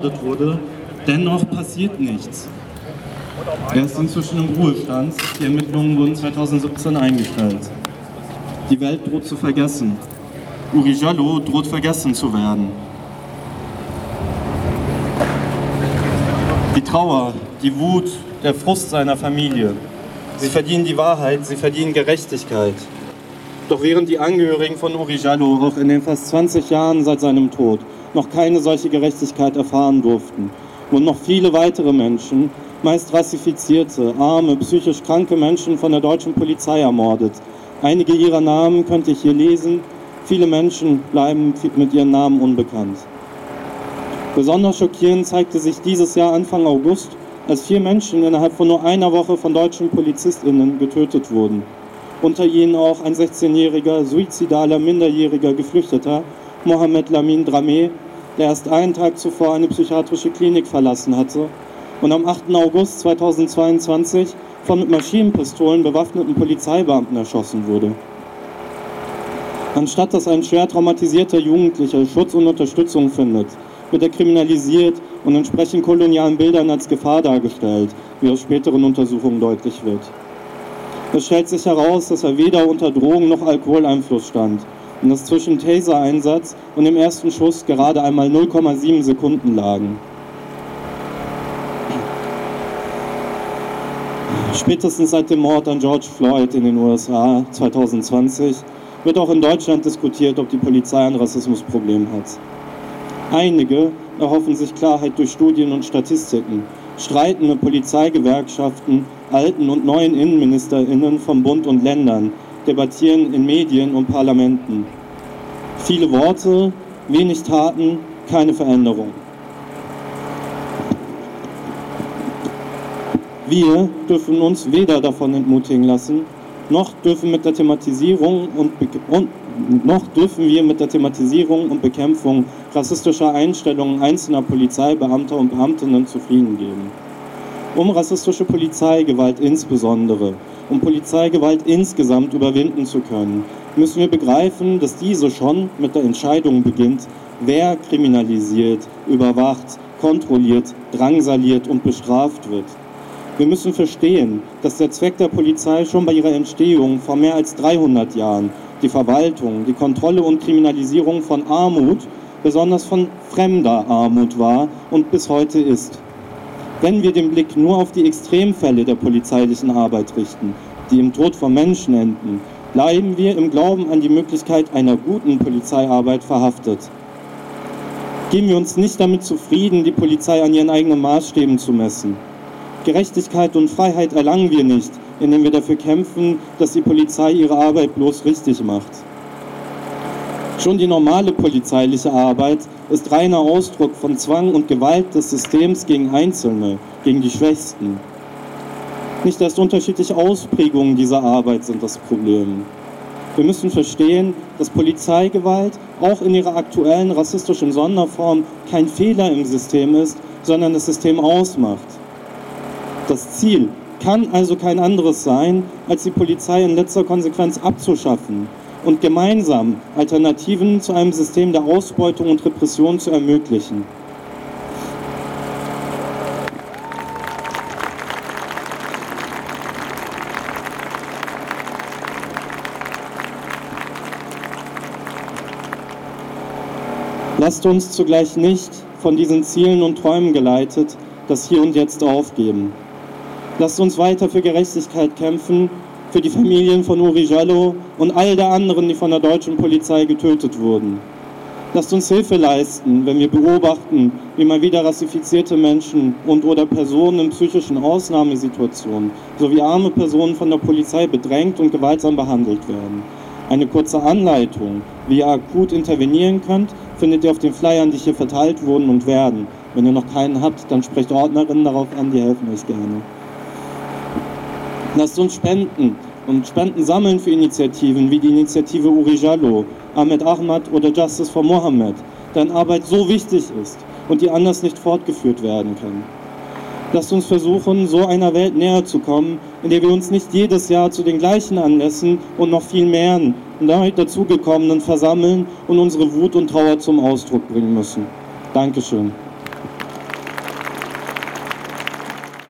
wurde. Dennoch passiert nichts. Er ist inzwischen im Ruhestand. Die Ermittlungen wurden 2017 eingestellt. Die Welt droht zu vergessen. Uri Jallo droht vergessen zu werden. Die Trauer, die Wut, der Frust seiner Familie. Sie verdienen die Wahrheit, sie verdienen Gerechtigkeit. Doch während die Angehörigen von Uri Jallo auch in den fast 20 Jahren seit seinem Tod noch keine solche Gerechtigkeit erfahren durften und noch viele weitere Menschen, meist rassifizierte, arme, psychisch kranke Menschen von der deutschen Polizei ermordet. Einige ihrer Namen könnte ich hier lesen, viele Menschen bleiben mit ihren Namen unbekannt. Besonders schockierend zeigte sich dieses Jahr Anfang August, als vier Menschen innerhalb von nur einer Woche von deutschen PolizistInnen getötet wurden. Unter ihnen auch ein 16-jähriger, suizidaler, minderjähriger Geflüchteter, Mohamed Lamin Dramé, der erst einen Tag zuvor eine psychiatrische Klinik verlassen hatte und am 8. August 2022 von mit Maschinenpistolen bewaffneten Polizeibeamten erschossen wurde. Anstatt dass ein schwer traumatisierter Jugendlicher Schutz und Unterstützung findet, wird er kriminalisiert und entsprechend kolonialen Bildern als Gefahr dargestellt, wie aus späteren Untersuchungen deutlich wird. Es stellt sich heraus, dass er weder unter Drogen noch Alkoholeinfluss stand und dass zwischen Taser-Einsatz und dem ersten Schuss gerade einmal 0,7 Sekunden lagen. Spätestens seit dem Mord an George Floyd in den USA 2020 wird auch in Deutschland diskutiert, ob die Polizei ein Rassismusproblem hat. Einige erhoffen sich Klarheit durch Studien und Statistiken, streitende Polizeigewerkschaften, alten und neuen Innenministerinnen von Bund und Ländern debattieren in Medien und Parlamenten. Viele Worte, wenig Taten, keine Veränderung. Wir dürfen uns weder davon entmutigen lassen, noch dürfen, mit der Thematisierung und, und, noch dürfen wir mit der Thematisierung und Bekämpfung rassistischer Einstellungen einzelner Polizeibeamter und Beamtinnen zufrieden geben. Um rassistische Polizeigewalt insbesondere um Polizeigewalt insgesamt überwinden zu können, müssen wir begreifen, dass diese schon mit der Entscheidung beginnt, wer kriminalisiert, überwacht, kontrolliert, drangsaliert und bestraft wird. Wir müssen verstehen, dass der Zweck der Polizei schon bei ihrer Entstehung vor mehr als 300 Jahren die Verwaltung, die Kontrolle und Kriminalisierung von Armut, besonders von fremder Armut war und bis heute ist. Wenn wir den Blick nur auf die Extremfälle der polizeilichen Arbeit richten, die im Tod von Menschen enden, bleiben wir im Glauben an die Möglichkeit einer guten Polizeiarbeit verhaftet. Geben wir uns nicht damit zufrieden, die Polizei an ihren eigenen Maßstäben zu messen. Gerechtigkeit und Freiheit erlangen wir nicht, indem wir dafür kämpfen, dass die Polizei ihre Arbeit bloß richtig macht. Schon die normale polizeiliche Arbeit ist reiner Ausdruck von Zwang und Gewalt des Systems gegen Einzelne, gegen die Schwächsten. Nicht erst unterschiedliche Ausprägungen dieser Arbeit sind das Problem. Wir müssen verstehen, dass Polizeigewalt auch in ihrer aktuellen rassistischen Sonderform kein Fehler im System ist, sondern das System ausmacht. Das Ziel kann also kein anderes sein, als die Polizei in letzter Konsequenz abzuschaffen und gemeinsam Alternativen zu einem System der Ausbeutung und Repression zu ermöglichen. Lasst uns zugleich nicht von diesen Zielen und Träumen geleitet das Hier und Jetzt aufgeben. Lasst uns weiter für Gerechtigkeit kämpfen für die Familien von Uri Jallo und all der anderen, die von der deutschen Polizei getötet wurden. Lasst uns Hilfe leisten, wenn wir beobachten, wie mal wieder rassifizierte Menschen und oder Personen in psychischen Ausnahmesituationen sowie arme Personen von der Polizei bedrängt und gewaltsam behandelt werden. Eine kurze Anleitung, wie ihr akut intervenieren könnt, findet ihr auf den Flyern, die hier verteilt wurden und werden. Wenn ihr noch keinen habt, dann sprecht Ordnerinnen darauf an, die helfen euch gerne. Lasst uns spenden und Spenden sammeln für Initiativen wie die Initiative Uri Jallo, Ahmed Ahmad oder Justice for Mohammed, deren Arbeit so wichtig ist und die anders nicht fortgeführt werden kann. Lasst uns versuchen, so einer Welt näher zu kommen, in der wir uns nicht jedes Jahr zu den gleichen Anlässen und noch viel mehr neu dazugekommenen versammeln und unsere Wut und Trauer zum Ausdruck bringen müssen. Dankeschön.